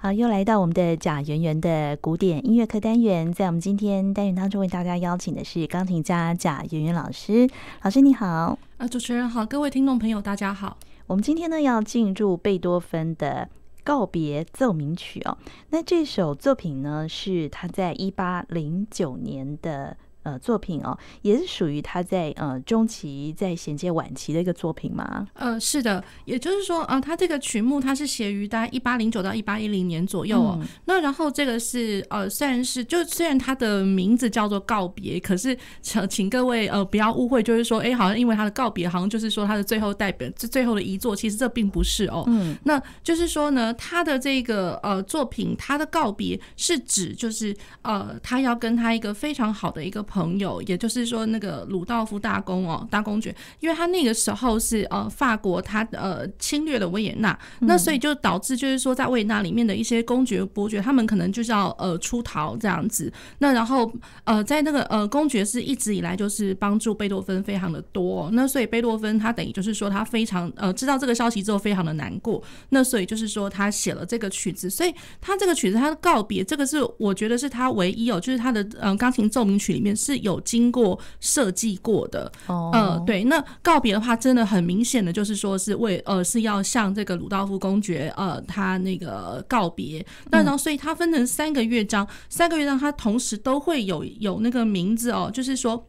好，又来到我们的贾圆圆的古典音乐课单元，在我们今天单元当中为大家邀请的是钢琴家贾圆圆老师。老师你好，啊，主持人好，各位听众朋友大家好。我们今天呢要进入贝多芬的告别奏鸣曲哦。那这首作品呢是他在一八零九年的。呃，作品哦，也是属于他在呃中期在衔接晚期的一个作品吗？呃，是的，也就是说，呃，他这个曲目它是写于大概一八零九到一八一零年左右哦。嗯、那然后这个是呃，虽然是就虽然它的名字叫做告别，可是请请各位呃不要误会，就是说，哎，好像因为他的告别，好像就是说他的最后代表这最后的遗作，其实这并不是哦。嗯，那就是说呢，他的这个呃作品，他的告别是指就是呃，他要跟他一个非常好的一个朋友。朋友，也就是说那个鲁道夫大公哦，大公爵，因为他那个时候是呃法国他呃侵略了维也纳，嗯、那所以就导致就是说在维也纳里面的一些公爵伯爵，他们可能就是要呃出逃这样子。那然后呃在那个呃公爵是一直以来就是帮助贝多芬非常的多，那所以贝多芬他等于就是说他非常呃知道这个消息之后非常的难过，那所以就是说他写了这个曲子，所以他这个曲子他的告别，这个是我觉得是他唯一哦，就是他的呃钢琴奏鸣曲里面是有经过设计过的，哦、呃，对，那告别的话，真的很明显的就是说是为呃是要向这个鲁道夫公爵呃他那个告别，那然后所以它分成三个乐章，三个乐章它同时都会有有那个名字哦，就是说。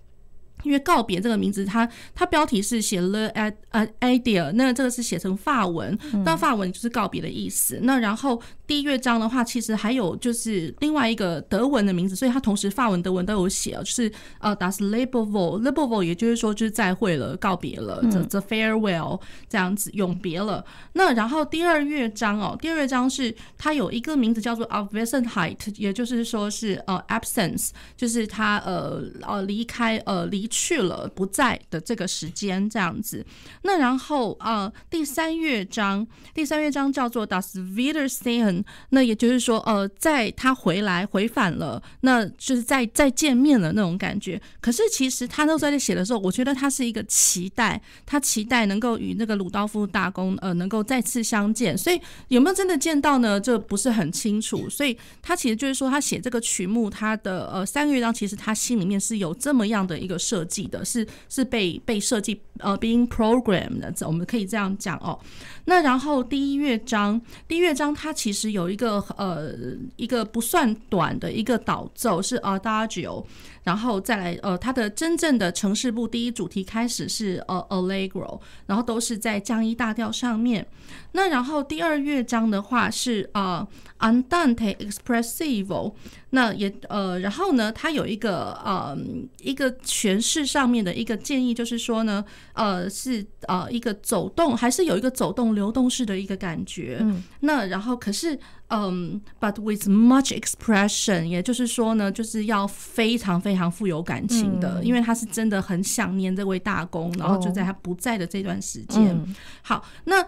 因为告别这个名字，它它标题是写了 ad 呃 idea”，那这个是写成法文，那法文就是告别的意思。嗯、那然后第一乐章的话，其实还有就是另外一个德文的名字，所以它同时法文、德文都有写，就是呃 das Lebewohl，Lebewohl 也就是说就是再会了，告别了、，the、，the farewell 这样子永别了。那然后第二乐章哦，第二乐章是它有一个名字叫做 Abwesenheit，也就是说是呃 absence，就是它呃呃离开呃离。去了不在的这个时间这样子，那然后呃第三乐章，第三乐章叫做 Das Wiedersehen，那也就是说呃在他回来回返了，那就是再再见面了那种感觉。可是其实他那时候在写的时候，我觉得他是一个期待，他期待能够与那个鲁道夫大公呃能够再次相见。所以有没有真的见到呢？这不是很清楚。所以他其实就是说，他写这个曲目，他的呃三个乐章，其实他心里面是有这么样的一个设。计的是是被被设计呃 being programmed 的，我们可以这样讲哦。那然后第一乐章，第一乐章它其实有一个呃一个不算短的一个导奏是 Adagio。然后再来，呃，它的真正的城市部第一主题开始是呃 Allegro，然后都是在降一大调上面。那然后第二乐章的话是呃 Andante Expressivo，那也呃，然后呢，它有一个呃一个诠释上面的一个建议，就是说呢，呃，是呃一个走动，还是有一个走动流动式的一个感觉。嗯，那然后可是。嗯、um，but with much expression，也就是说呢，就是要非常非常富有感情的，嗯、因为他是真的很想念这位大公，然后就在他不在的这段时间。哦、好，那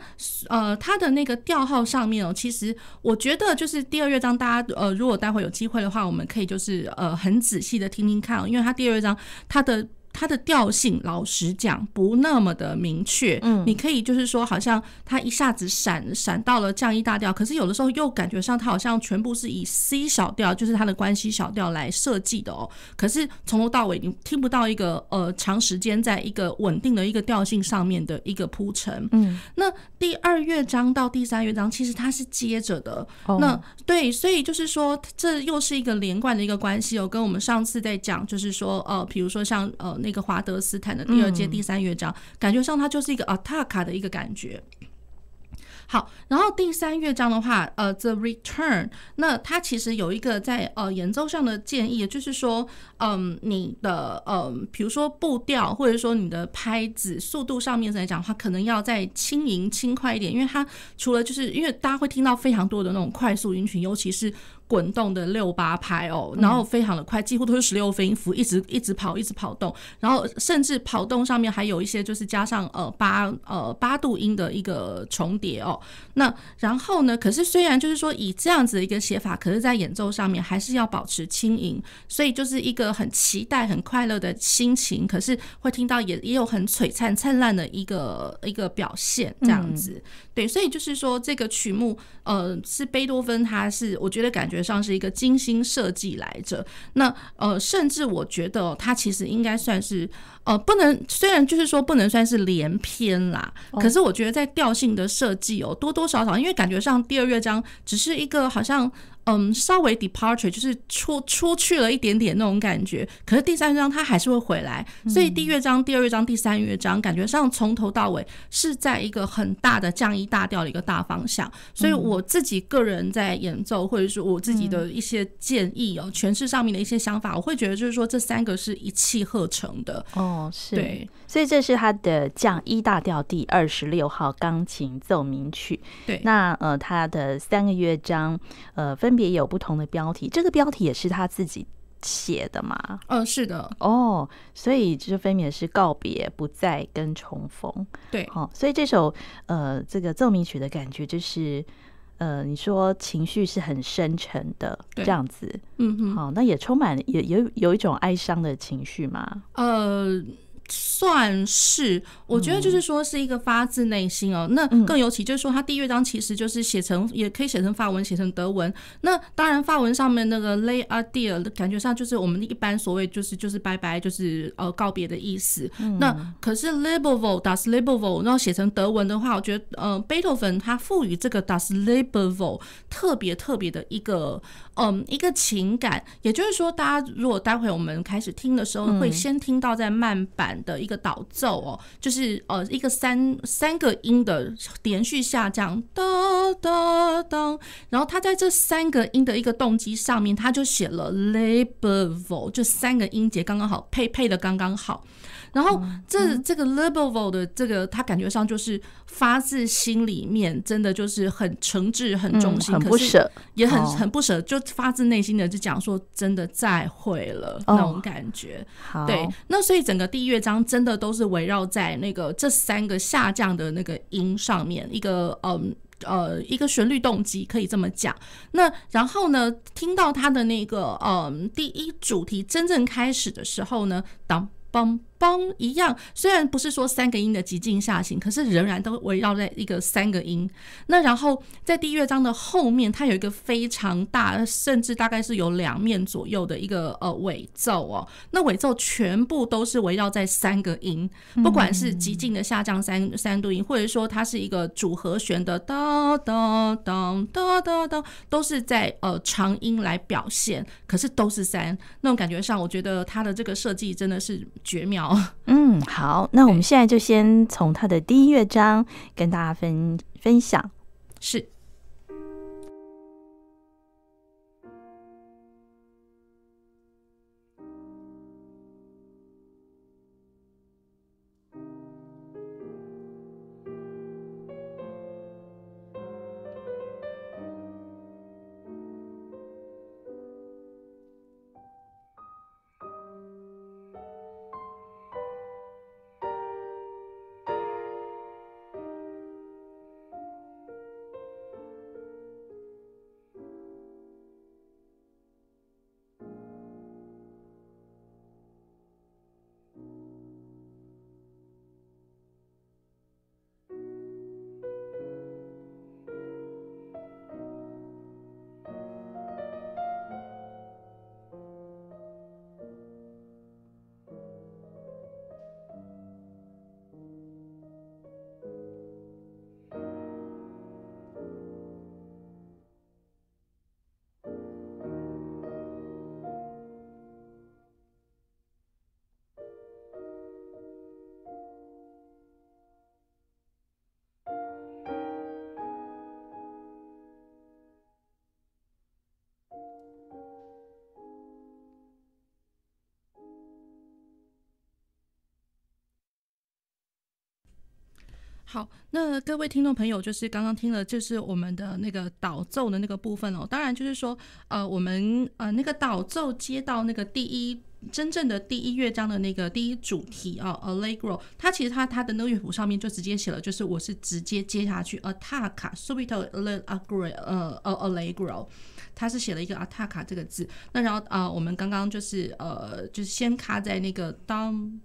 呃，他的那个调号上面哦，其实我觉得就是第二乐章，大家呃，如果待会有机会的话，我们可以就是呃，很仔细的听听看，因为他第二乐章他的。它的调性，老实讲不那么的明确。嗯，你可以就是说，好像它一下子闪闪到了降一大调，可是有的时候又感觉上它好像全部是以 C 小调，就是它的关系小调来设计的哦。可是从头到尾你听不到一个呃长时间在一个稳定的一个调性上面的一个铺陈。嗯，那第二乐章到第三乐章其实它是接着的。哦，那对，所以就是说这又是一个连贯的一个关系哦，跟我们上次在讲就是说呃，比如说像呃。那个华德斯坦的第二节第三乐章，嗯、感觉上它就是一个 attacca 的一个感觉。好，然后第三乐章的话，呃，The Return，那它其实有一个在呃演奏上的建议，就是说，嗯，你的呃，比如说步调或者说你的拍子速度上面来讲的话，可能要再轻盈轻快一点，因为它除了就是因为大家会听到非常多的那种快速音群，尤其是。滚动的六八拍哦，然后非常的快，几乎都是十六分音符，一直一直跑，一直跑动，然后甚至跑动上面还有一些就是加上呃八呃八度音的一个重叠哦。那然后呢，可是虽然就是说以这样子的一个写法，可是在演奏上面还是要保持轻盈，所以就是一个很期待、很快乐的心情。可是会听到也也有很璀璨灿烂的一个一个表现，这样子。嗯、对，所以就是说这个曲目呃是贝多芬，他是我觉得感觉上是一个精心设计来着。那呃，甚至我觉得它其实应该算是呃不能，虽然就是说不能算是连篇啦，可是我觉得在调性的设计哦，多多少少因为感觉上第二乐章只是一个好像。嗯，稍微 departure 就是出出去了一点点那种感觉，可是第三乐章它还是会回来，所以第一乐章、第二乐章、第三乐章感觉上从头到尾是在一个很大的降一大调的一个大方向，所以我自己个人在演奏或者是我自己的一些建议哦，诠释上面的一些想法，我会觉得就是说这三个是一气呵成的哦，是对，所以这是他的降一大调第二十六号钢琴奏鸣曲，对，那呃他的三个乐章呃分。别有不同的标题，这个标题也是他自己写的嘛？嗯，是的。哦，所以就分别是告别、不再跟重逢。对，好，所以这首呃这个奏鸣曲的感觉就是呃，你说情绪是很深沉的这样子，嗯哼，好，那也充满也有有一种哀伤的情绪吗？呃。算是，我觉得就是说是一个发自内心哦。那更尤其就是说，他第一乐章其实就是写成，也可以写成法文，写成德文。那当然，法文上面那个 “lay adieux 的感觉上就是我们一般所谓就是就是拜拜，就是呃告别的意思。那可是 Lebewohl das Lebewohl 然后写成德文的话，我觉得呃贝多芬他赋予这个 das Lebewohl 特别特别的一个嗯一个情感。也就是说，大家如果待会我们开始听的时候，会先听到在慢板。的一个导奏哦，就是呃一个三三个音的连续下降，哒哒哒，然后他在这三个音的一个动机上面，他就写了 labour，就三个音节刚刚好配配的刚刚好。然后这、嗯、这个 Lebewohl 的这个，他感觉上就是发自心里面，真的就是很诚挚、很忠心，嗯、很不舍，也很很不舍，就发自内心的就讲说，真的再会了、哦、那种感觉。对，那所以整个第一乐章真的都是围绕在那个这三个下降的那个音上面，一个嗯呃一个旋律动机可以这么讲。那然后呢，听到他的那个嗯第一主题真正开始的时候呢，当梆。梆一样，虽然不是说三个音的急进下行，可是仍然都围绕在一个三个音。那然后在第一乐章的后面，它有一个非常大，甚至大概是有两面左右的一个呃尾奏哦。那尾奏全部都是围绕在三个音，不管是急进的下降三三度音，或者说它是一个主和弦的哒哒哒哒哒哒，都是在呃长音来表现，可是都是三，那种感觉上，我觉得它的这个设计真的是绝妙。嗯，好，那我们现在就先从他的第一乐章跟大家分分享，是。好，那各位听众朋友，就是刚刚听了，就是我们的那个导奏的那个部分哦。当然，就是说，呃，我们呃那个导奏接到那个第一真正的第一乐章的那个第一主题啊，Allegro，它其实它它的那个乐谱上面就直接写了，就是我是直接接下去 Attacca subito allegro，呃呃 Allegro，它是写了一个 Attacca 这个字。那然后啊、呃，我们刚刚就是呃，就是先卡在那个当。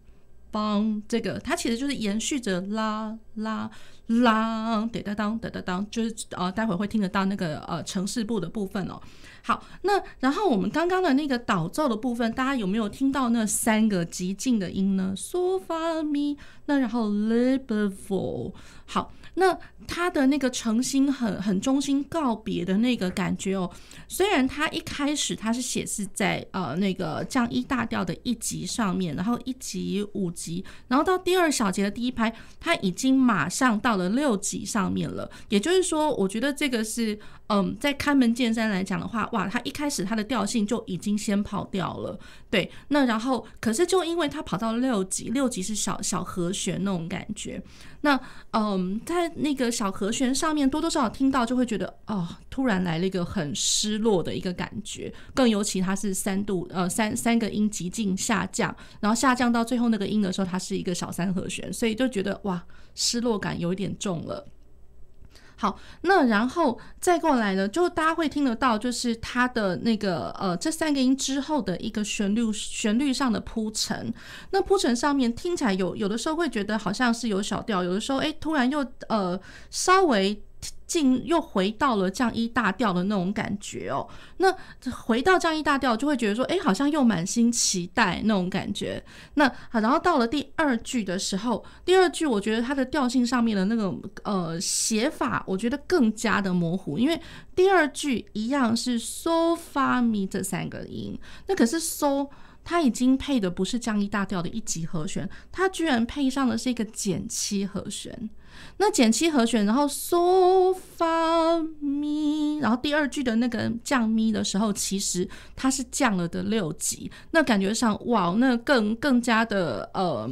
邦这个，它其实就是延续着啦啦啦，得当当得当当，就是呃，待会会听得到那个呃城市部的部分哦。好，那然后我们刚刚的那个导奏的部分，大家有没有听到那三个极静的音呢？嗦发咪，那然后 level 好。那他的那个诚心很很衷心告别的那个感觉哦，虽然他一开始他是写是在呃那个降一大调的一级上面，然后一级五级，然后到第二小节的第一拍，他已经马上到了六级上面了。也就是说，我觉得这个是嗯，在开门见山来讲的话，哇，他一开始他的调性就已经先跑掉了。对，那然后可是就因为他跑到六级，六级是小小和弦那种感觉，那嗯，在那个小和弦上面多多少少听到就会觉得哦，突然来了一个很失落的一个感觉，更尤其它是三度呃三三个音极静下降，然后下降到最后那个音的时候，它是一个小三和弦，所以就觉得哇，失落感有一点重了。好，那然后再过来呢，就大家会听得到，就是它的那个呃，这三个音之后的一个旋律旋律上的铺陈。那铺陈上面听起来有有的时候会觉得好像是有小调，有的时候哎，突然又呃稍微。进又回到了降一大调的那种感觉哦，那回到降一大调就会觉得说，哎，好像又满心期待那种感觉。那好，然后到了第二句的时候，第二句我觉得它的调性上面的那个呃写法，我觉得更加的模糊，因为第二句一样是 So Fa Mi 这三个音，那可是 So 它已经配的不是降一大调的一级和弦，它居然配上的是一个减七和弦。那减七和弦，然后嗦发咪，然后第二句的那个降咪的时候，其实它是降了的六级。那感觉上，哇，那更更加的呃，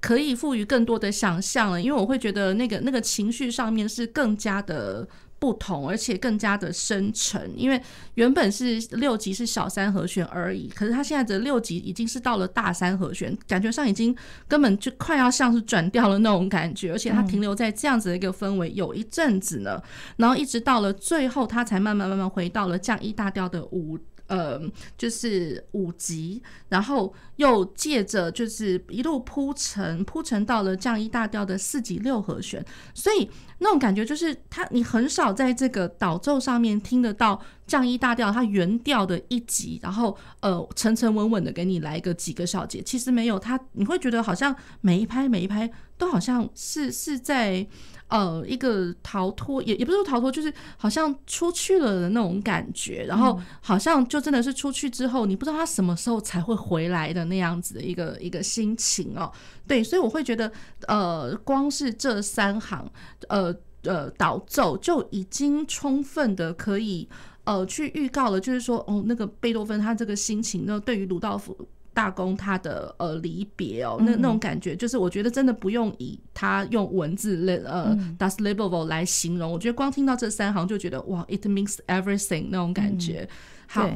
可以赋予更多的想象了。因为我会觉得那个那个情绪上面是更加的。不同，而且更加的深沉，因为原本是六级是小三和弦而已，可是他现在的六级已经是到了大三和弦，感觉上已经根本就快要像是转调了那种感觉，而且他停留在这样子的一个氛围有一阵子呢，然后一直到了最后，他才慢慢慢慢回到了降一大调的五。呃，就是五级，然后又借着就是一路铺陈，铺陈到了降一大调的四级六和弦，所以那种感觉就是它，你很少在这个导奏上面听得到降一大调它原调的一级，然后呃沉沉稳稳的给你来个几个小节，其实没有它，你会觉得好像每一拍每一拍都好像是是在。呃，一个逃脱也也不是说逃脱，就是好像出去了的那种感觉，然后好像就真的是出去之后，你不知道他什么时候才会回来的那样子的一个一个心情哦。对，所以我会觉得，呃，光是这三行，呃呃，导奏就已经充分的可以呃去预告了，就是说，哦，那个贝多芬他这个心情，那对于鲁道夫。大公他的呃离别哦，那那种感觉就是我觉得真的不用以他用文字呃 Das Leben 来形容，我觉得光听到这三行就觉得哇，it means everything 那种感觉。好，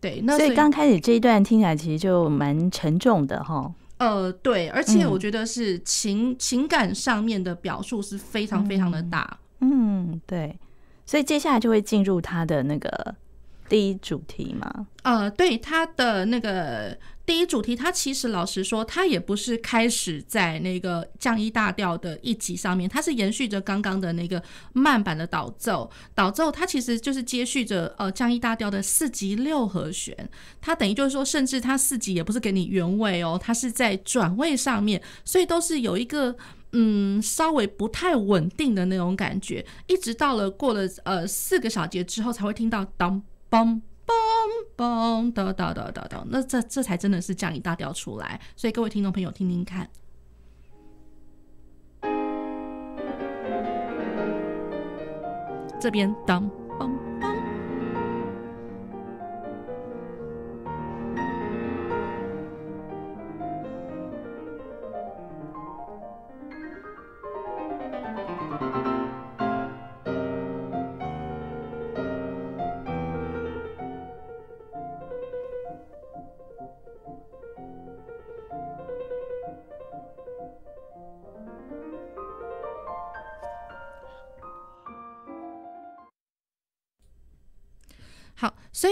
对，那所以刚开始这一段听起来其实就蛮沉重的哈。呃，对，而且我觉得是情情感上面的表述是非常非常的大。嗯，对，所以接下来就会进入他的那个第一主题嘛。呃，对，他的那个。第一主题，它其实老实说，它也不是开始在那个降一大调的一级上面，它是延续着刚刚的那个慢板的导奏。导奏它其实就是接续着呃降一大调的四级六和弦，它等于就是说，甚至它四级也不是给你原位哦，它是在转位上面，所以都是有一个嗯稍微不太稳定的那种感觉，一直到了过了呃四个小节之后，才会听到当嘣。嘣嘣哒哒哒哒哒，那这这才真的是降一大调出来，所以各位听众朋友听听看，这边当。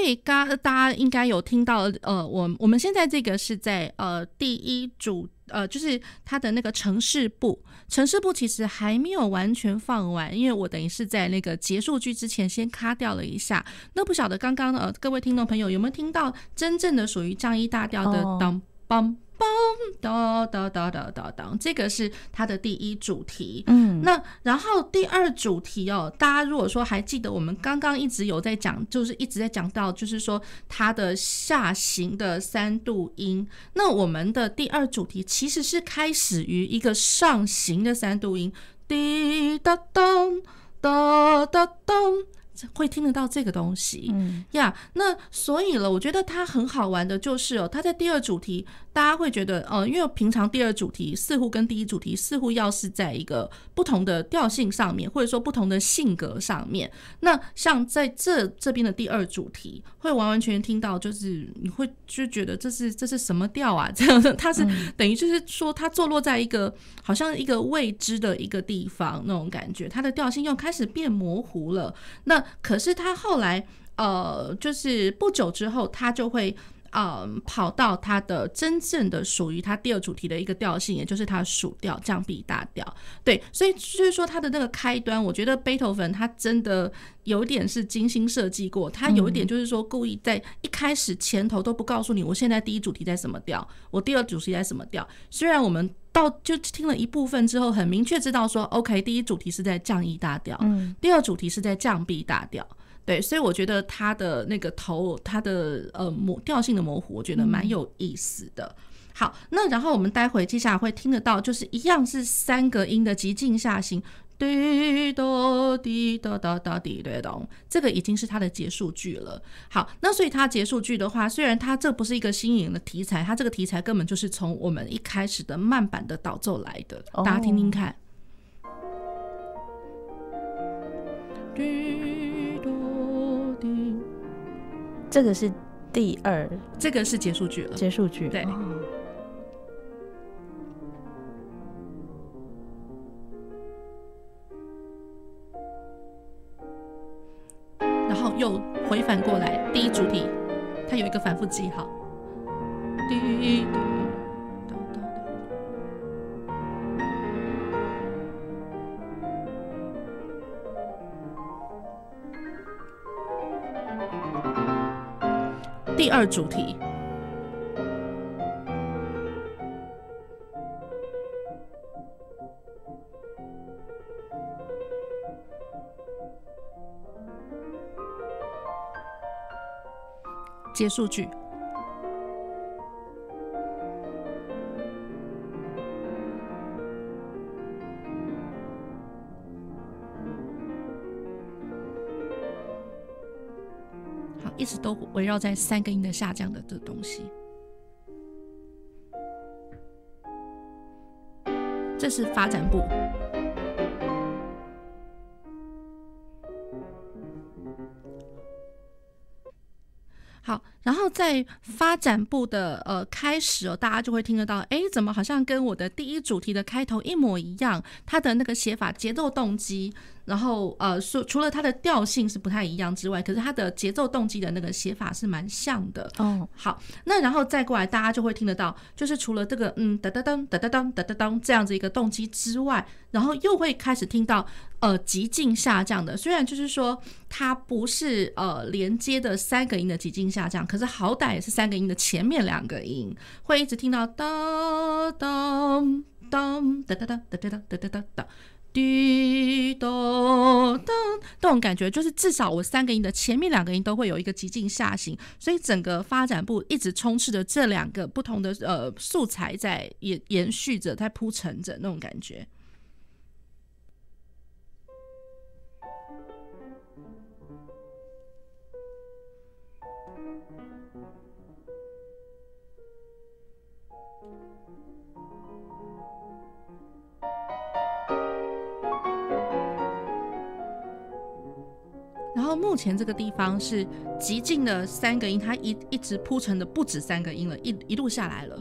以刚大家应该有听到，呃，我我们现在这个是在呃第一组，呃，就是它的那个城市部，城市部其实还没有完全放完，因为我等于是在那个结束句之前先卡掉了一下。那不晓得刚刚呃各位听众朋友有没有听到真正的属于降 E 大调的当梆。Oh. 哒哒哒哒哒哒，这个是它的第一主题。嗯，那然后第二主题哦，大家如果说还记得，我们刚刚一直有在讲，就是一直在讲到，就是说它的下行的三度音。那我们的第二主题其实是开始于一个上行的三度音，滴答当哒哒当。会听得到这个东西，嗯呀那所以了，我觉得它很好玩的就是哦，它在第二主题，大家会觉得，呃，因为平常第二主题似乎跟第一主题似乎要是在一个不同的调性上面，或者说不同的性格上面。那像在这这边的第二主题，会完完全全听到，就是你会就觉得这是这是什么调啊？这样的，它是等于就是说，它坐落在一个好像一个未知的一个地方那种感觉，它的调性又开始变模糊了。那可是它后来，呃，就是不久之后，它就会，呃，跑到它的真正的属于它第二主题的一个调性，也就是它属调降 B 大调。对，所以就是说它的那个开端，我觉得贝多芬他真的有点是精心设计过，他有一点就是说故意在一开始前头都不告诉你，我现在第一主题在什么调，我第二主题在什么调。虽然我们到就听了一部分之后，很明确知道说，OK，第一主题是在降 E 大调，嗯，第二主题是在降 B 大调，对，所以我觉得它的那个头，它的呃模调性的模糊，我觉得蛮有意思的。好，那然后我们待会接下来会听得到，就是一样是三个音的急进下行。滴答滴咚，这个已经是它的结束句了。好，那所以它结束句的话，虽然它这不是一个新颖的题材，它这个题材根本就是从我们一开始的慢版的导奏来的。大家听听看。滴这个是第二，这个是结束句了。结束句，对。然后又回返过来，第一主题，它有一个反复记号。滴答第二主题。结束句。都围绕在三个音的下降的这东西。这是发展部。在发展部的呃开始哦，大家就会听得到，哎，怎么好像跟我的第一主题的开头一模一样？它的那个写法、节奏、动机。然后呃，说除了它的调性是不太一样之外，可是它的节奏动机的那个写法是蛮像的。哦，好，那然后再过来，大家就会听得到，就是除了这个嗯哒哒当哒哒当哒哒当这样子一个动机之外，然后又会开始听到呃极进下降的。虽然就是说它不是呃连接的三个音的极进下降，可是好歹也是三个音的前面两个音会一直听到哒当当哒哒哒哒哒哒哒哒哒哒。滴咚咚，这种感觉就是至少我三个音的前面两个音都会有一个极进下行，所以整个发展部一直充斥着这两个不同的呃素材在延延续着，在铺陈着那种感觉。然后目前这个地方是极进的三个音，它一一直铺成的不止三个音了，一一路下来了。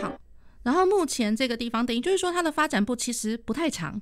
好，然后目前这个地方等于就是说它的发展部其实不太长。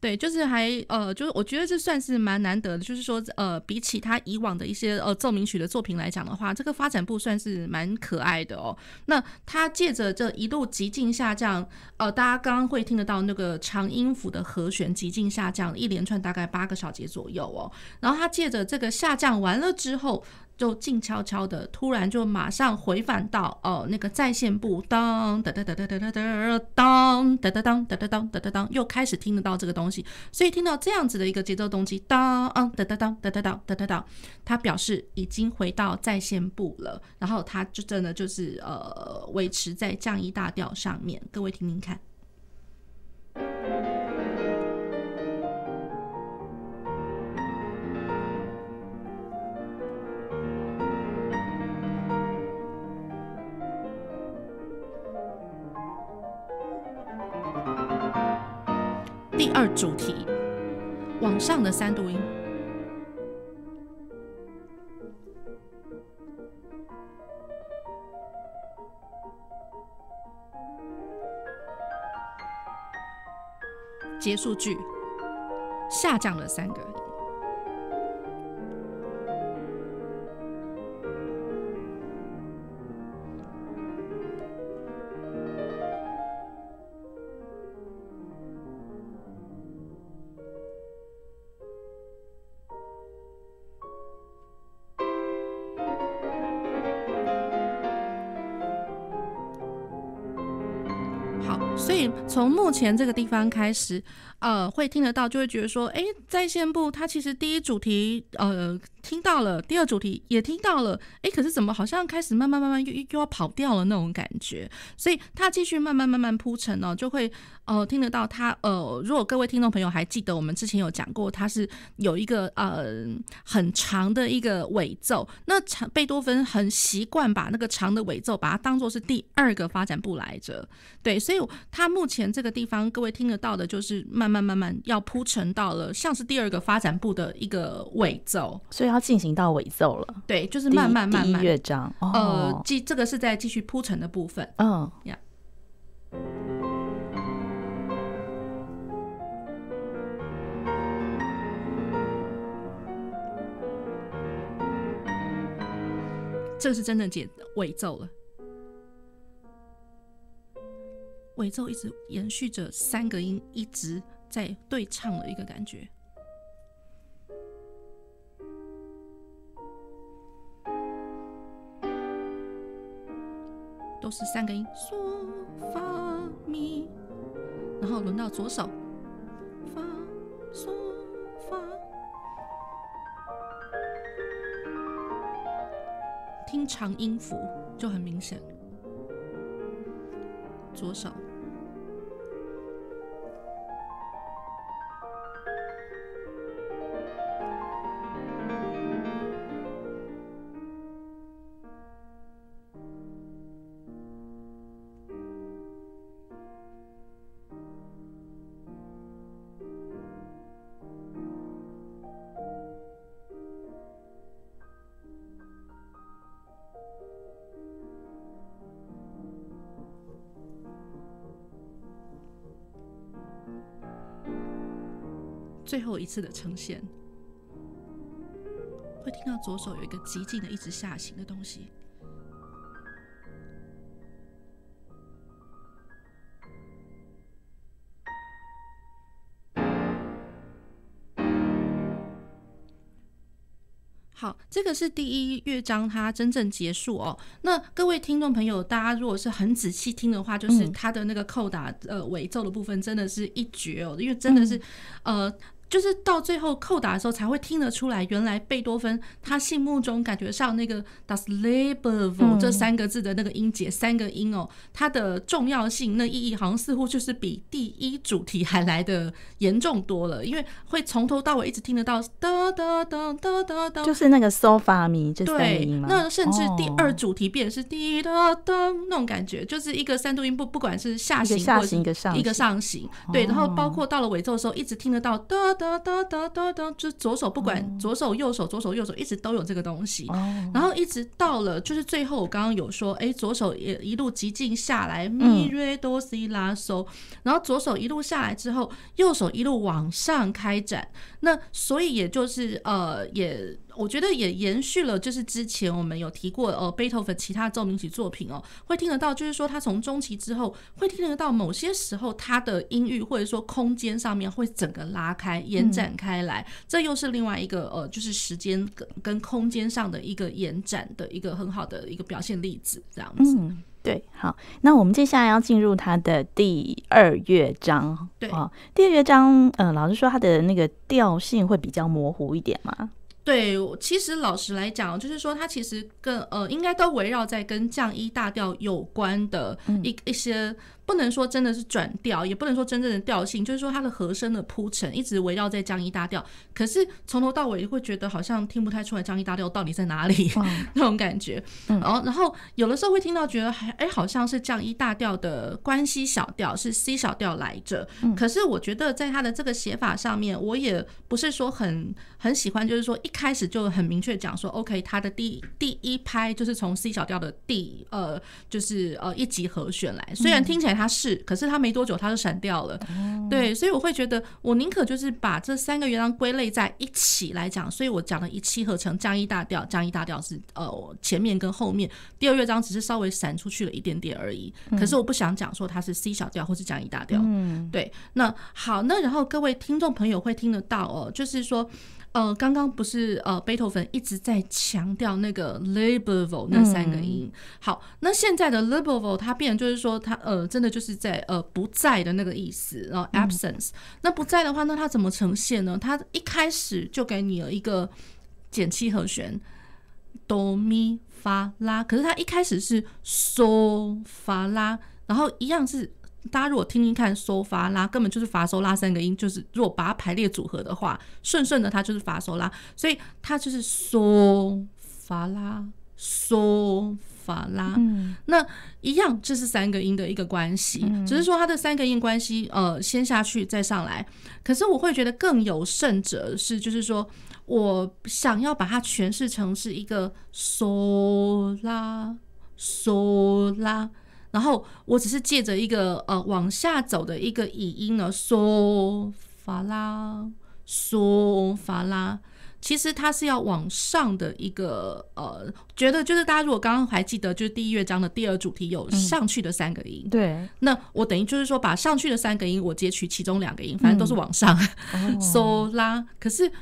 对，就是还呃，就是我觉得这算是蛮难得的，就是说呃，比起他以往的一些呃奏鸣曲的作品来讲的话，这个发展部算是蛮可爱的哦。那他借着这一路急进下降，呃，大家刚刚会听得到那个长音符的和弦急进下降，一连串大概八个小节左右哦。然后他借着这个下降完了之后。就静悄悄的，突然就马上回返到哦，那个在线部，当哒哒哒哒哒哒哒，当哒哒当当当，又开始听得到这个东西，所以听到这样子的一个节奏动机，当哒哒当哒哒当哒哒当，它表示已经回到在线部了，然后它就真的就是呃维持在降一大调上面，各位听听看。二主题，往上的三度音，结束句，下降了三个。从目前这个地方开始，呃，会听得到，就会觉得说，哎，在线部它其实第一主题，呃。听到了，第二主题也听到了，哎，可是怎么好像开始慢慢慢慢又又要跑掉了那种感觉？所以他继续慢慢慢慢铺陈呢，就会呃听得到他呃，如果各位听众朋友还记得，我们之前有讲过，他是有一个呃很长的一个尾奏，那长贝多芬很习惯把那个长的尾奏把它当做是第二个发展部来着，对，所以他目前这个地方各位听得到的就是慢慢慢慢要铺陈到了像是第二个发展部的一个尾奏，所以要进行到尾奏了，对，就是慢慢慢慢。乐章，哦、呃，继这个是在继续铺陈的部分，嗯。呀.这是真的解尾奏了，尾奏一直延续着三个音一直在对唱的一个感觉。都是三个音，嗦发咪，然后轮到左手，发嗦发，听长音符就很明显，左手。最后一次的呈现，会听到左手有一个急进的一直下行的东西。好，这个是第一乐章，它真正结束哦。那各位听众朋友，大家如果是很仔细听的话，就是它的那个扣打呃尾奏的部分，真的是一绝哦，因为真的是呃。就是到最后扣打的时候，才会听得出来，原来贝多芬他心目中感觉上那个 Das Leben 这三个字的那个音节、嗯、三个音哦，它的重要性、那意义好像似乎就是比第一主题还来的严重多了，因为会从头到尾一直听得到哒哒哒哒哒哒，就是那个 So Fa Mi 这三个音那甚至第二主题变是滴哒哒那种感觉，就是一个三度音不不管是下行或者一个上，一个上行，对，然后包括到了尾奏的时候，一直听得到哒。哒哒哒哒哒，就左手不管左手右手左手右手一直都有这个东西，然后一直到了就是最后我刚刚有说，哎，左手也一路极进下来，咪瑞哆西拉嗦，然后左手一路下来之后，右手一路往上开展，那所以也就是呃也。我觉得也延续了，就是之前我们有提过，呃，贝多芬其他奏鸣曲作品哦，会听得到，就是说他从中期之后会听得到，某些时候他的音域或者说空间上面会整个拉开、延展开来，嗯、这又是另外一个呃，就是时间跟跟空间上的一个延展的一个很好的一个表现例子，这样子。嗯，对，好，那我们接下来要进入他的第二乐章，对啊，第二乐章，呃，老师说他的那个调性会比较模糊一点嘛？对，其实老实来讲，就是说它其实跟呃，应该都围绕在跟降一大调有关的一一些。不能说真的是转调，也不能说真正的调性，就是说它的和声的铺陈一直围绕在降一大调，可是从头到尾会觉得好像听不太出来降一大调到底在哪里、嗯、那种感觉。然后，然后有的时候会听到觉得还哎，好像是降一大调的关系小调是 C 小调来着。可是我觉得在他的这个写法上面，我也不是说很很喜欢，就是说一开始就很明确讲说，OK，他的第第一拍就是从 C 小调的第呃，就是呃一级和弦来，虽然听起来。他是，可是他没多久他就闪掉了，对，所以我会觉得，我宁可就是把这三个乐章归类在一起来讲，所以我讲了一气呵成降一大调，降一大调是呃前面跟后面，第二乐章只是稍微闪出去了一点点而已，可是我不想讲说它是 C 小调或是降一大调，嗯，对，那好，那然后各位听众朋友会听得到哦，就是说。呃，刚刚不是呃，贝多芬一直在强调那个 lebewohl 那三个音。好，那现在的 lebewohl 它变就是说它呃，真的就是在呃不在的那个意思，然后 absence。那不在的话，那它怎么呈现呢？它一开始就给你了一个减七和弦，哆咪发拉，可是它一开始是嗦发拉，然后一样是。大家如果听听看，嗦发拉根本就是发嗦拉三个音，就是如果把它排列组合的话，顺顺的它就是发嗦拉，所以它就是嗦发拉嗦发拉，嗯，那一样这是三个音的一个关系，嗯，只是说它的三个音关系，呃，先下去再上来。可是我会觉得更有甚者是，就是说我想要把它诠释成是一个嗦拉嗦拉。然后我只是借着一个呃往下走的一个倚音呢，嗦发拉嗦发拉，其实它是要往上的一个呃，觉得就是大家如果刚刚还记得，就是第一乐章的第二主题有上去的三个音，嗯、对，那我等于就是说把上去的三个音我截取其中两个音，反正都是往上，嗦、嗯、拉，可是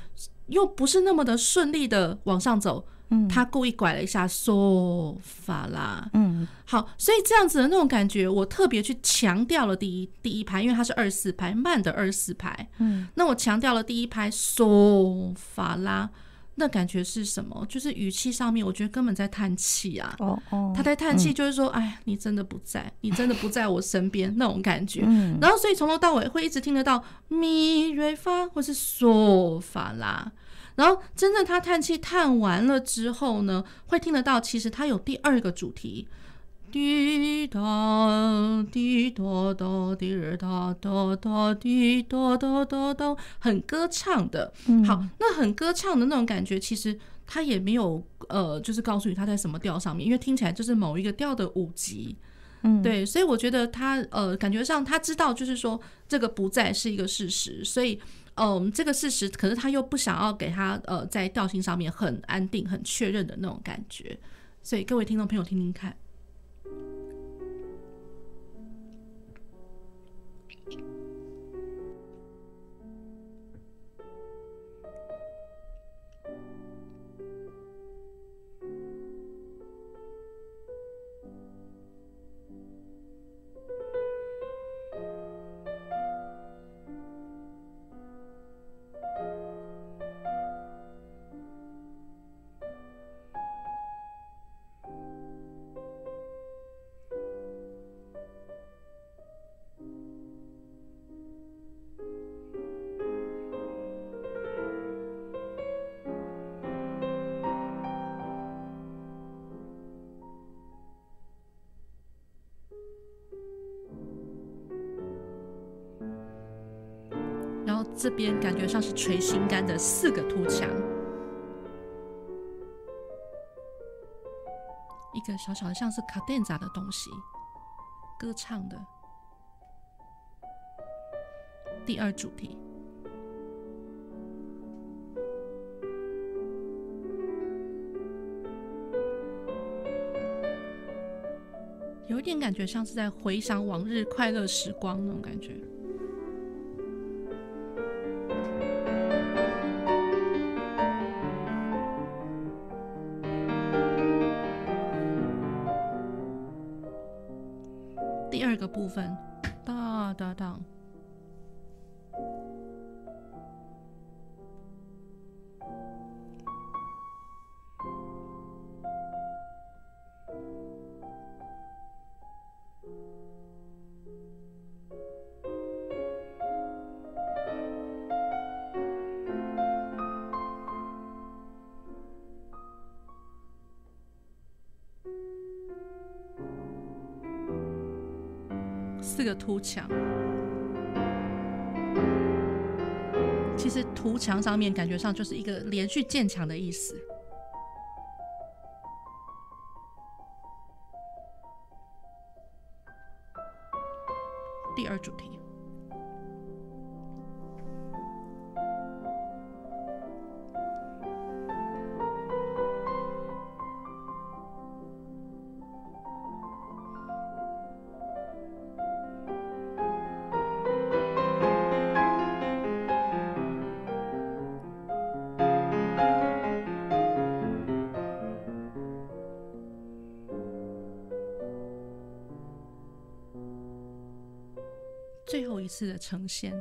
又不是那么的顺利的往上走。他故意拐了一下索法拉，嗯，好，所以这样子的那种感觉，我特别去强调了第一第一拍，因为它是二四拍慢的二四拍，嗯，那我强调了第一拍索法拉，那感觉是什么？就是语气上面，我觉得根本在叹气啊，哦哦，他在叹气，就是说，哎，你真的不在，你真的不在我身边那种感觉，嗯，然后所以从头到尾会一直听得到咪瑞发或是嗦发啦。然后，真正他叹气叹完了之后呢，会听得到，其实他有第二个主题，滴答滴答答滴答答答滴答答答答，很歌唱的。好，那很歌唱的那种感觉，其实他也没有呃，就是告诉你他在什么调上面，因为听起来就是某一个调的五级。嗯，对，所以我觉得他呃，感觉上他知道，就是说这个不在是一个事实，所以。嗯，这个事实，可是他又不想要给他呃，在调性上面很安定、很确认的那种感觉，所以各位听众朋友听听看。Thank you. 感觉像是捶心肝的四个凸墙，一个小小的像是卡电扎的东西，歌唱的。第二主题。有点感觉像是在回想往日快乐时光那种感觉。部分，墙，其实图墙上面感觉上就是一个连续建墙的意思。次的呈现，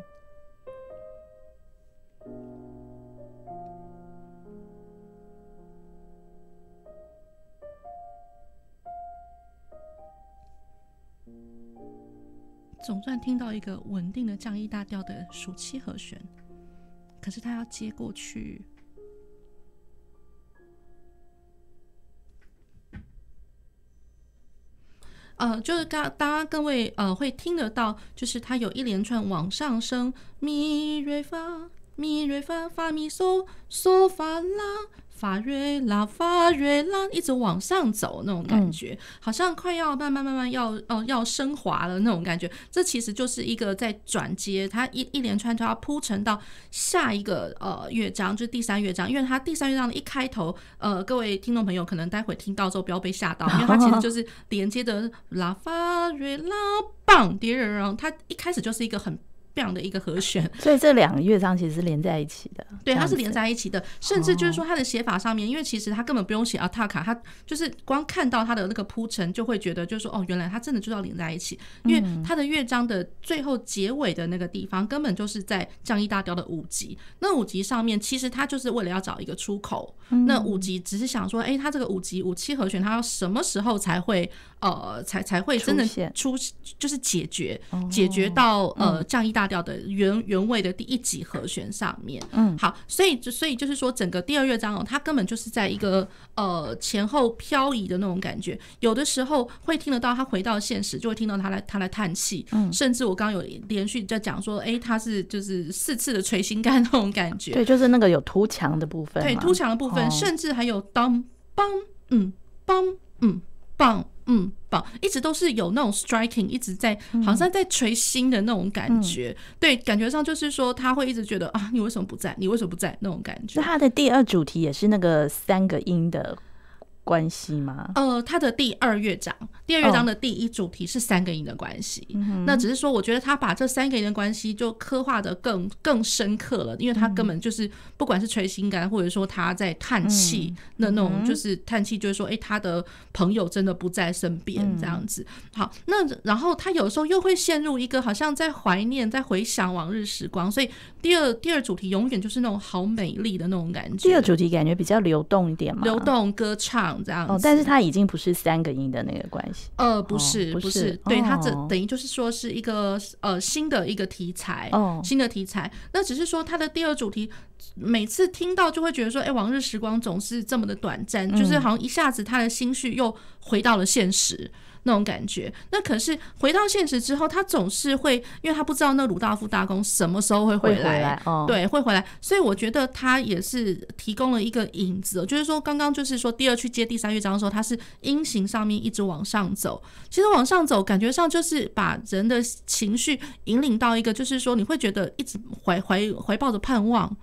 总算听到一个稳定的降 E 大调的属七和弦，可是他要接过去。呃，就是刚大家各位呃会听得到，就是它有一连串往上升，咪瑞发咪瑞发发咪嗦嗦发啦。发瑞拉发瑞拉，一直往上走那种感觉，嗯、好像快要慢慢慢慢要哦要升华了那种感觉。这其实就是一个在转接，它一一连串就要铺陈到下一个呃乐章，就是第三乐章。因为它第三乐章的一开头，呃，各位听众朋友可能待会听到之后不要被吓到，因为它其实就是连接的拉发瑞拉棒，第二，它一开始就是一个很。这样的一个和弦，所以这两个乐章其实是连在一起的。对，它是连在一起的，甚至就是说它的写法上面，因为其实它根本不用写阿塔卡，它就是光看到它的那个铺陈，就会觉得就是说哦，原来它真的就要连在一起，因为它的乐章的最后结尾的那个地方，根本就是在降一大调的五级。那五级上面，其实它就是为了要找一个出口。那五级只是想说，哎，它这个五级五七和弦，它要什么时候才会呃，才才会真的出，就是解决解决到呃降一大。调的原原位的第一级和弦上面，嗯，好，所以就所以就是说，整个第二乐章哦，它根本就是在一个呃前后漂移的那种感觉，有的时候会听得到他回到现实，就会听到他来他来叹气，嗯，甚至我刚刚有连续在讲说，哎、欸，他是就是四次的捶心肝那种感觉，对，就是那个有凸墙的部分，对，凸墙的部分，哦、甚至还有当梆嗯梆嗯梆。嗯，棒，一直都是有那种 striking，一直在好像在捶心的那种感觉，嗯、对，感觉上就是说他会一直觉得啊，你为什么不在？你为什么不在？那种感觉。他的第二主题也是那个三个音的。关系吗？呃，他的第二乐章，第二乐章的第一主题是三个音的关系。哦、那只是说，我觉得他把这三个音的关系就刻画的更更深刻了，因为他根本就是不管是捶心肝，或者说他在叹气，那那种就是叹气，就是说，哎、欸，他的朋友真的不在身边这样子。好，那然后他有时候又会陷入一个好像在怀念、在回想往日时光，所以第二第二主题永远就是那种好美丽的那种感觉。第二主题感觉比较流动一点嘛，流动歌唱。这样哦，但是它已经不是三个音的那个关系，呃，不是，不是，对，它这等于就是说是一个呃新的一个题材，哦，新的题材。那只是说它的第二主题，每次听到就会觉得说，哎，往日时光总是这么的短暂，就是好像一下子他的心绪又回到了现实。那种感觉。那可是回到现实之后，他总是会，因为他不知道那鲁道夫大公什么时候会回来，回来哦、对，会回来。所以我觉得他也是提供了一个影子，就是说刚刚就是说第二去接第三乐章的时候，他是音型上面一直往上走，其实往上走感觉上就是把人的情绪引领到一个，就是说你会觉得一直怀怀怀抱着盼望。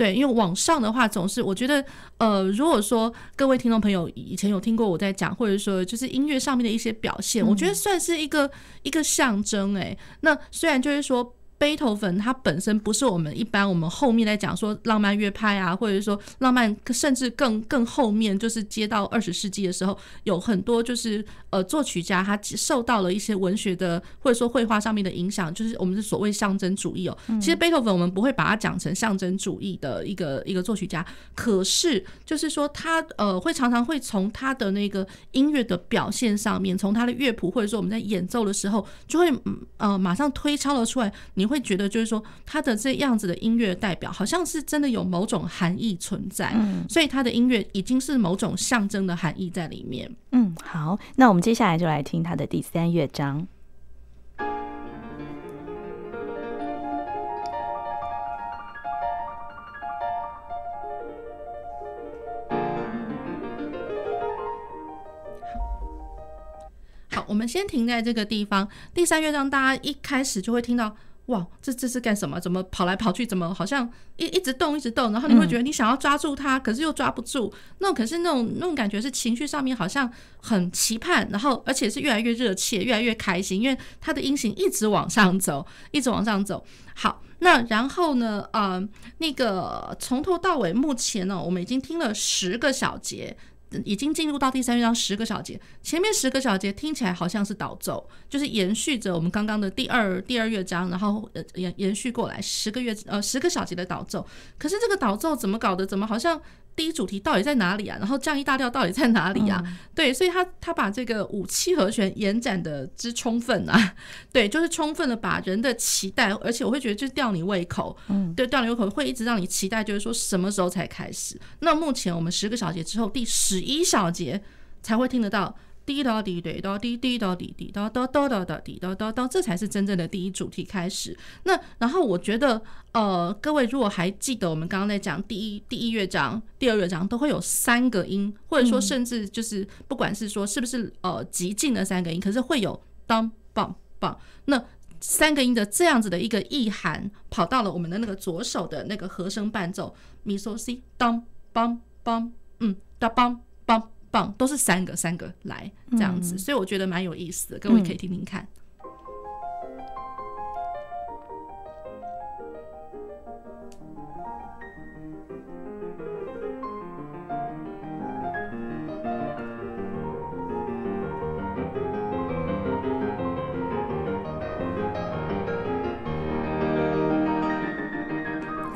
对，因为网上的话，总是我觉得，呃，如果说各位听众朋友以前有听过我在讲，或者说就是音乐上面的一些表现，我觉得算是一个一个象征。哎，那虽然就是说。贝多芬他本身不是我们一般我们后面在讲说浪漫乐派啊，或者说浪漫，甚至更更后面就是接到二十世纪的时候，有很多就是呃作曲家他受到了一些文学的或者说绘画上面的影响，就是我们是所谓象征主义哦。其实贝多芬我们不会把它讲成象征主义的一个一个作曲家，可是就是说他呃会常常会从他的那个音乐的表现上面，从他的乐谱或者说我们在演奏的时候，就会呃马上推敲了出来你。会觉得就是说，他的这样子的音乐代表，好像是真的有某种含义存在，嗯，所以他的音乐已经是某种象征的含义在里面。嗯，好，那我们接下来就来听他的第三乐章。好，我们先停在这个地方。第三乐章，大家一开始就会听到。哇，这这是干什么？怎么跑来跑去？怎么好像一一直动，一直动？然后你会觉得你想要抓住它，可是又抓不住。那可是那种那种感觉是情绪上面好像很期盼，然后而且是越来越热切，越来越开心，因为它的音型一直往上走，一直往上走。好，那然后呢？呃，那个从头到尾，目前呢，我们已经听了十个小节。已经进入到第三乐章十个小节，前面十个小节听起来好像是导奏，就是延续着我们刚刚的第二第二乐章，然后延延续过来十个月呃十个小节的导奏。可是这个导奏怎么搞的？怎么好像？第一主题到底在哪里啊？然后降一大调到底在哪里啊？嗯、对，所以他他把这个五七和弦延展的之充分啊，对，就是充分的把人的期待，而且我会觉得就是吊你胃口，嗯，对，吊你胃口会一直让你期待，就是说什么时候才开始？那目前我们十个小节之后，第十一小节才会听得到。滴答滴对答滴滴答滴滴答答答答答滴答答答，这才是真正的第一主题开始。那然后我觉得，呃，各位如果还记得我们刚刚在讲第一第一乐章、第二乐章都会有三个音，或者说甚至就是不管是说是不是呃极近的三个音，可是会有当棒棒，那三个音的这样子的一个意涵，跑到了我们的那个左手的那个和声伴奏咪嗦西当梆梆，嗯哒梆梆。棒，都是三个三个来这样子，嗯，所以我觉得蛮有意思的，各位可以听听看。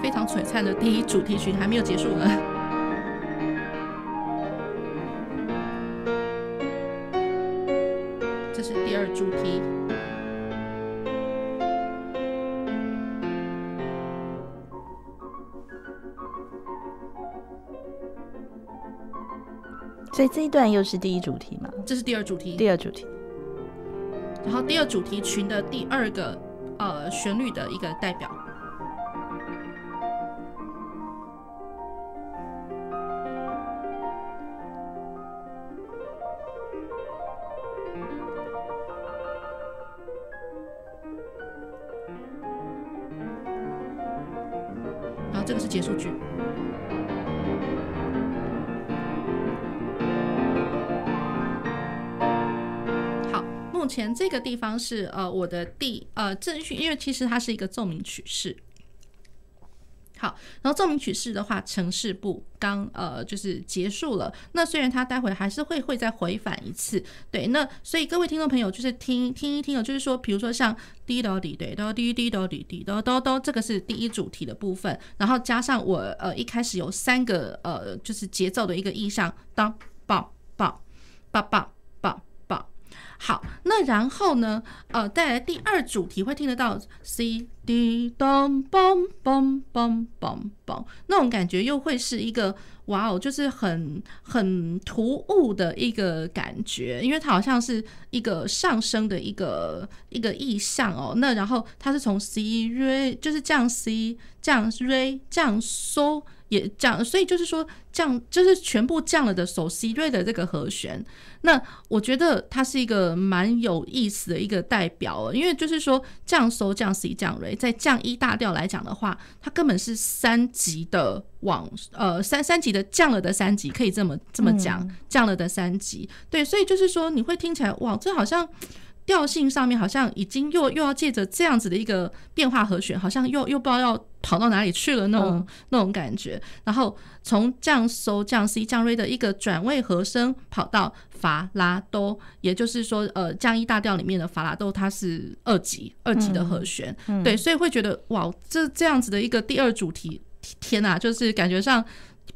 非常璀璨的第一主题曲还没有结束呢。所以这一段又是第一主题吗？这是第二主题。第二主题。然后第二主题群的第二个呃旋律的一个代表。个地方是呃我的第呃正序，因为其实它是一个奏鸣曲式。好，然后奏鸣曲式的话，呈示部刚呃就是结束了。那虽然它待会还是会会再回返一次，对。那所以各位听众朋友就是听听一听哦，就是说，比如说像滴答滴对答滴滴答滴滴答答答，这个是第一主题的部分，然后加上我呃一开始有三个呃就是节奏的一个意象，当梆梆梆梆梆。好，那然后呢？呃，带来第二主题会听得到 C D 咚嘣嘣嘣嘣嘣，那种感觉又会是一个哇哦，就是很很突兀的一个感觉，因为它好像是一个上升的一个一个意象哦。那然后它是从 C Re 就是降 C 降 Re 降 So 也降，所以就是说降就是全部降了的 So C Re 的这个和弦。那我觉得它是一个蛮有意思的一个代表，因为就是说降 So 降 C 降 Re，在降一大调来讲的话，它根本是三级的往呃三三级的降了的三级，可以这么这么讲，降了的三级。对，所以就是说你会听起来哇，这好像。调性上面好像已经又又要借着这样子的一个变化和弦，好像又又不知道要跑到哪里去了那种、嗯、那种感觉。然后从降 So 降 C 降 Re 的一个转位和声跑到法拉多，也就是说，呃，降一大调里面的法拉多它是二级二级的和弦，嗯、对，所以会觉得哇，这这样子的一个第二主题，天呐，就是感觉上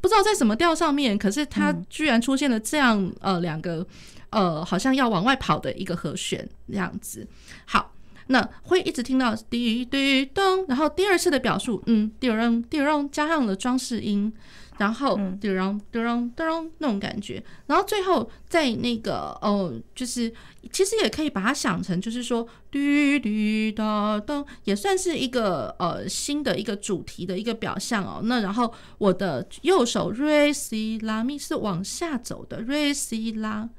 不知道在什么调上面，可是它居然出现了这样呃两个。呃，好像要往外跑的一个和弦这样子。好，那会一直听到滴滴咚，然后第二次的表述，嗯，滴咚滴咚，加上了装饰音，然后滴咚滴咚滴咚那种感觉，然后最后在那个哦，就是其实也可以把它想成，就是说滴滴答咚，也算是一个呃新的一个主题的一个表象哦。那然后我的右手 Re Si La Mi 是往下走的 Re Si La。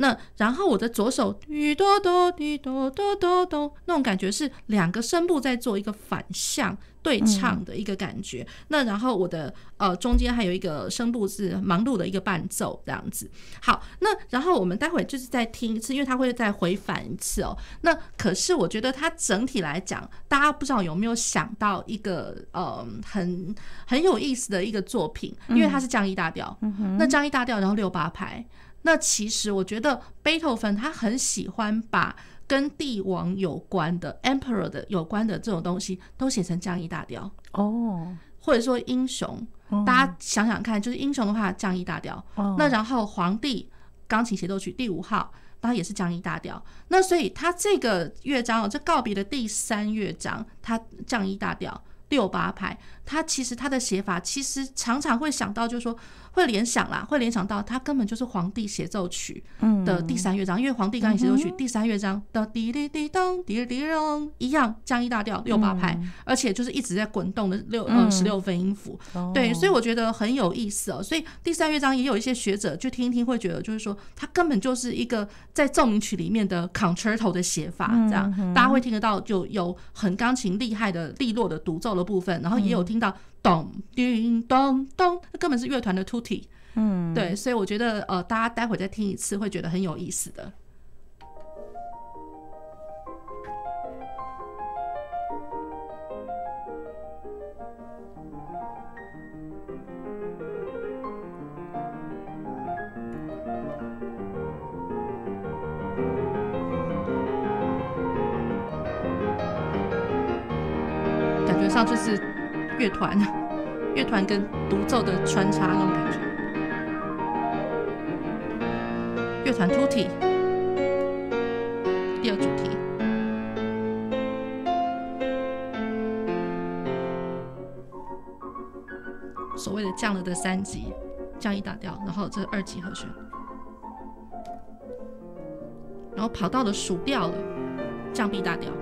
那然后我的左手滴哆哆滴哆哆哆哆，那种感觉是两个声部在做一个反向对唱的一个感觉。嗯、那然后我的呃中间还有一个声部是忙碌的一个伴奏这样子。好，那然后我们待会就是再听一次，因为它会再回返一次哦。那可是我觉得它整体来讲，大家不知道有没有想到一个呃很很有意思的一个作品，因为它是降一大调，嗯，那降一大调然后六八拍。那其实我觉得贝多芬他很喜欢把跟帝王有关的 emperor 的有关的这种东西都写成降一大调。哦，或者说英雄，大家想想看，就是英雄的话降一大调，那然后皇帝钢琴协奏曲第五号，它也是降一大调，那所以他这个乐章哦，这告别的第三乐章，它降一大调六八拍，它其实他的写法其实常常会想到，就是说。会联想啦，会联想到他根本就是皇帝协奏曲的第三乐章，嗯、因为皇帝钢琴协奏曲第三乐章的滴滴滴咚滴滴咚一样降 E 大调六八拍，嗯、而且就是一直在滚动的六呃十六分音符，嗯、对，所以我觉得很有意思哦。所以第三乐章也有一些学者就听一听会觉得，就是说他根本就是一个在奏鸣曲里面的 concerto 的写法，这样、嗯、大家会听得到，就有很钢琴厉害的利落的独奏的部分，然后也有听到。咚叮咚咚，那根本是乐团的 tutti，嗯，对，所以我觉得呃，大家待会再听一次会觉得很有意思的。乐团，乐团跟独奏的穿插那种感觉。乐团突体第二主题，所谓的降了的三级，降一大调，然后这是二级和弦，然后跑到了属调了，降 B 大调。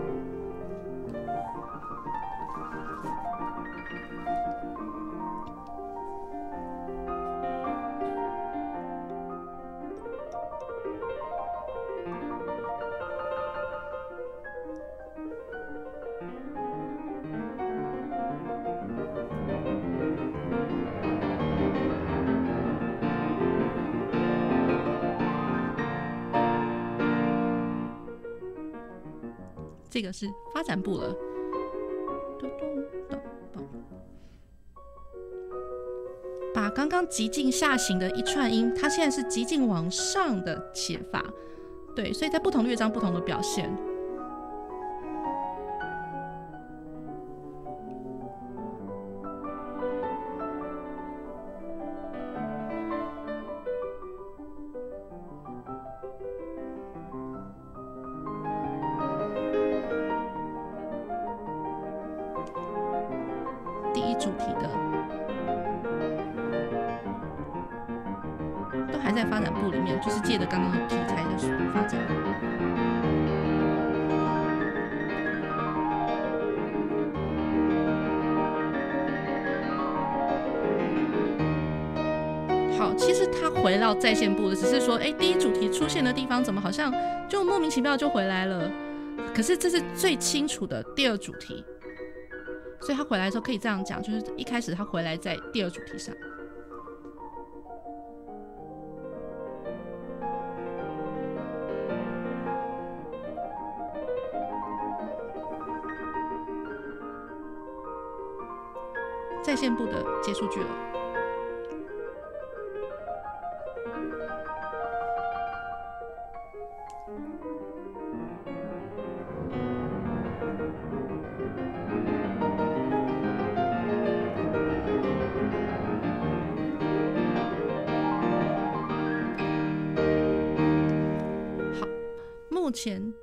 这个是发展部了，咚咚咚咚。把刚刚极尽下行的一串音，它现在是极尽往上的写法，对，所以在不同的乐章不同的表现。好像就莫名其妙就回来了？可是这是最清楚的第二主题。所以他回来的时候可以这样讲，就是一开始他回来在第二主题上，在线部的结束句。目前，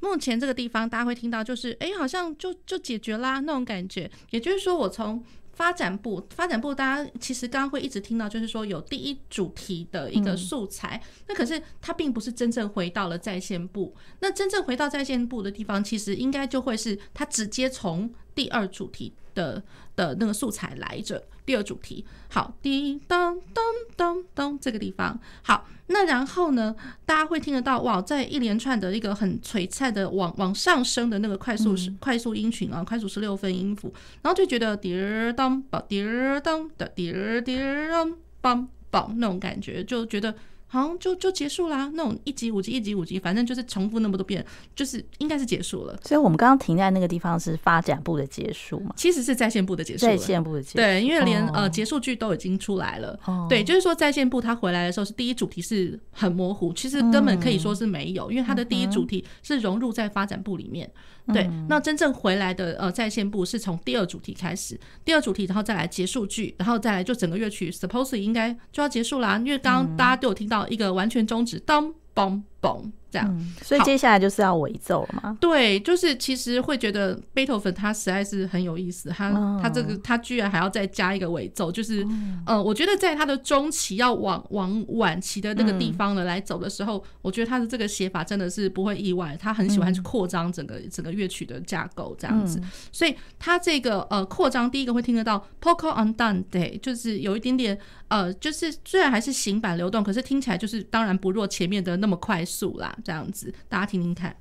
目前这个地方大家会听到，就是哎，好像就就解决啦那种感觉。也就是说，我从发展部，发展部大家其实刚刚会一直听到，就是说有第一主题的一个素材，嗯、那可是它并不是真正回到了在线部。那真正回到在线部的地方，其实应该就会是它直接从第二主题的的那个素材来着。第二主题，好，滴当当当当，这个地方，好，那然后呢，大家会听得到哇，在一连串的一个很璀璨的往往上升的那个快速、嗯、快速音群啊，快速十六分音符，然后就觉得滴儿当吧，滴儿当的滴儿滴儿当梆梆那种感觉，就觉得。好像就就结束啦，那种一集五集一集五集，反正就是重复那么多遍，就是应该是结束了。所以我们刚刚停在那个地方是发展部的结束嘛？其实是在线部的结束。在线部的结束。对，因为连、哦、呃结束句都已经出来了。哦。对，就是说在线部他回来的时候是第一主题是很模糊，其实根本可以说是没有，嗯、因为他的第一主题是融入在发展部里面。对，那真正回来的呃在线部是从第二主题开始，第二主题然后再来结束句，然后再来就整个乐曲 supposedly 应该就要结束啦，因为刚刚大家都有听到一个完全终止，当嘣嘣。这样、嗯，所以接下来就是要尾奏了吗？对，就是其实会觉得贝多芬他实在是很有意思，他、哦、他这个他居然还要再加一个尾奏，就是、嗯、呃，我觉得在他的中期要往往晚期的那个地方呢来走的时候，嗯、我觉得他的这个写法真的是不会意外，他很喜欢去扩张整个、嗯、整个乐曲的架构这样子，嗯、所以他这个呃扩张第一个会听得到 poco andante，就是有一点点呃，就是虽然还是行板流动，可是听起来就是当然不若前面的那么快速啦。这样子，大家听听看。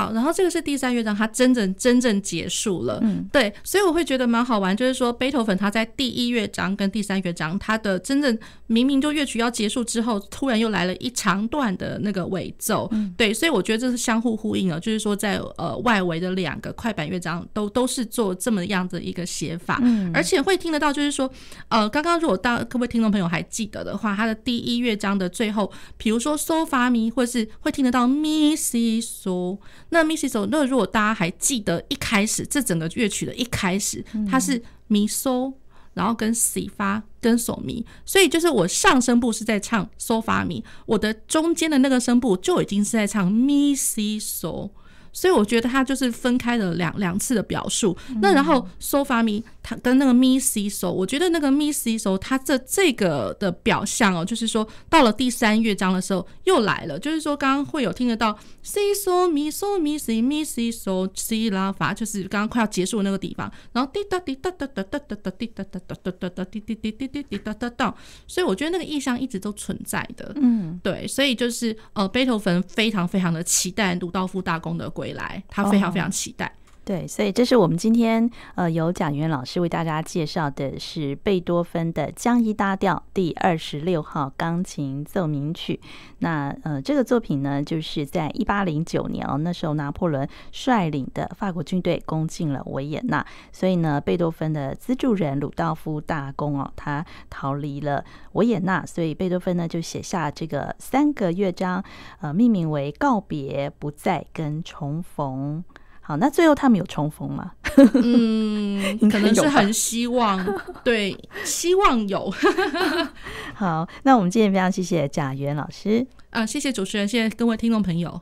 好，然后这个是第三乐章，它真正真正结束了。嗯，对，所以我会觉得蛮好玩，就是说贝多芬他在第一乐章跟第三乐章，他的真正明明就乐曲要结束之后，突然又来了一长段的那个尾奏。嗯，对，所以我觉得这是相互呼应了，就是说在呃外围的两个快板乐章都都是做这么样的一个写法。嗯，而且会听得到，就是说呃刚刚如果大各位听众朋友还记得的话，他的第一乐章的最后，比如说嗦发咪，或是会听得到咪西嗦。那咪那如果大家还记得一开始这整个乐曲的一开始，它是咪嗦，然后跟西发跟索咪，所以就是我上声部是在唱嗦发咪，我的中间的那个声部就已经是在唱咪西嗦。所以我觉得他就是分开了两两次的表述。那然后 so fa mi 它跟那个 mi si so，我觉得那个 mi si so 它这这个的表象哦，就是说到了第三乐章的时候又来了，就是说刚刚会有听得到 si so mi so mi si mi si so si la fa，就是刚刚快要结束的那个地方。然后滴答滴答答答答答答滴答答答答答答滴滴滴滴滴滴答答答。所以我觉得那个意象一直都存在的。嗯，对，所以就是呃，贝多芬非常非常的期待鲁道夫大公的。回来，他非常非常期待。对，所以这是我们今天呃由贾元老师为大家介绍的是贝多芬的降 E 大调第二十六号钢琴奏鸣曲。那呃这个作品呢，就是在一八零九年哦，那时候拿破仑率领的法国军队攻进了维也纳，所以呢，贝多芬的资助人鲁道夫大公哦，他逃离了维也纳，所以贝多芬呢就写下这个三个乐章，呃，命名为告别、不再跟重逢。好，那最后他们有重逢吗？嗯，可能是很希望，对，希望有。好，那我们今天非常谢谢贾元老师，啊，谢谢主持人，谢谢各位听众朋友。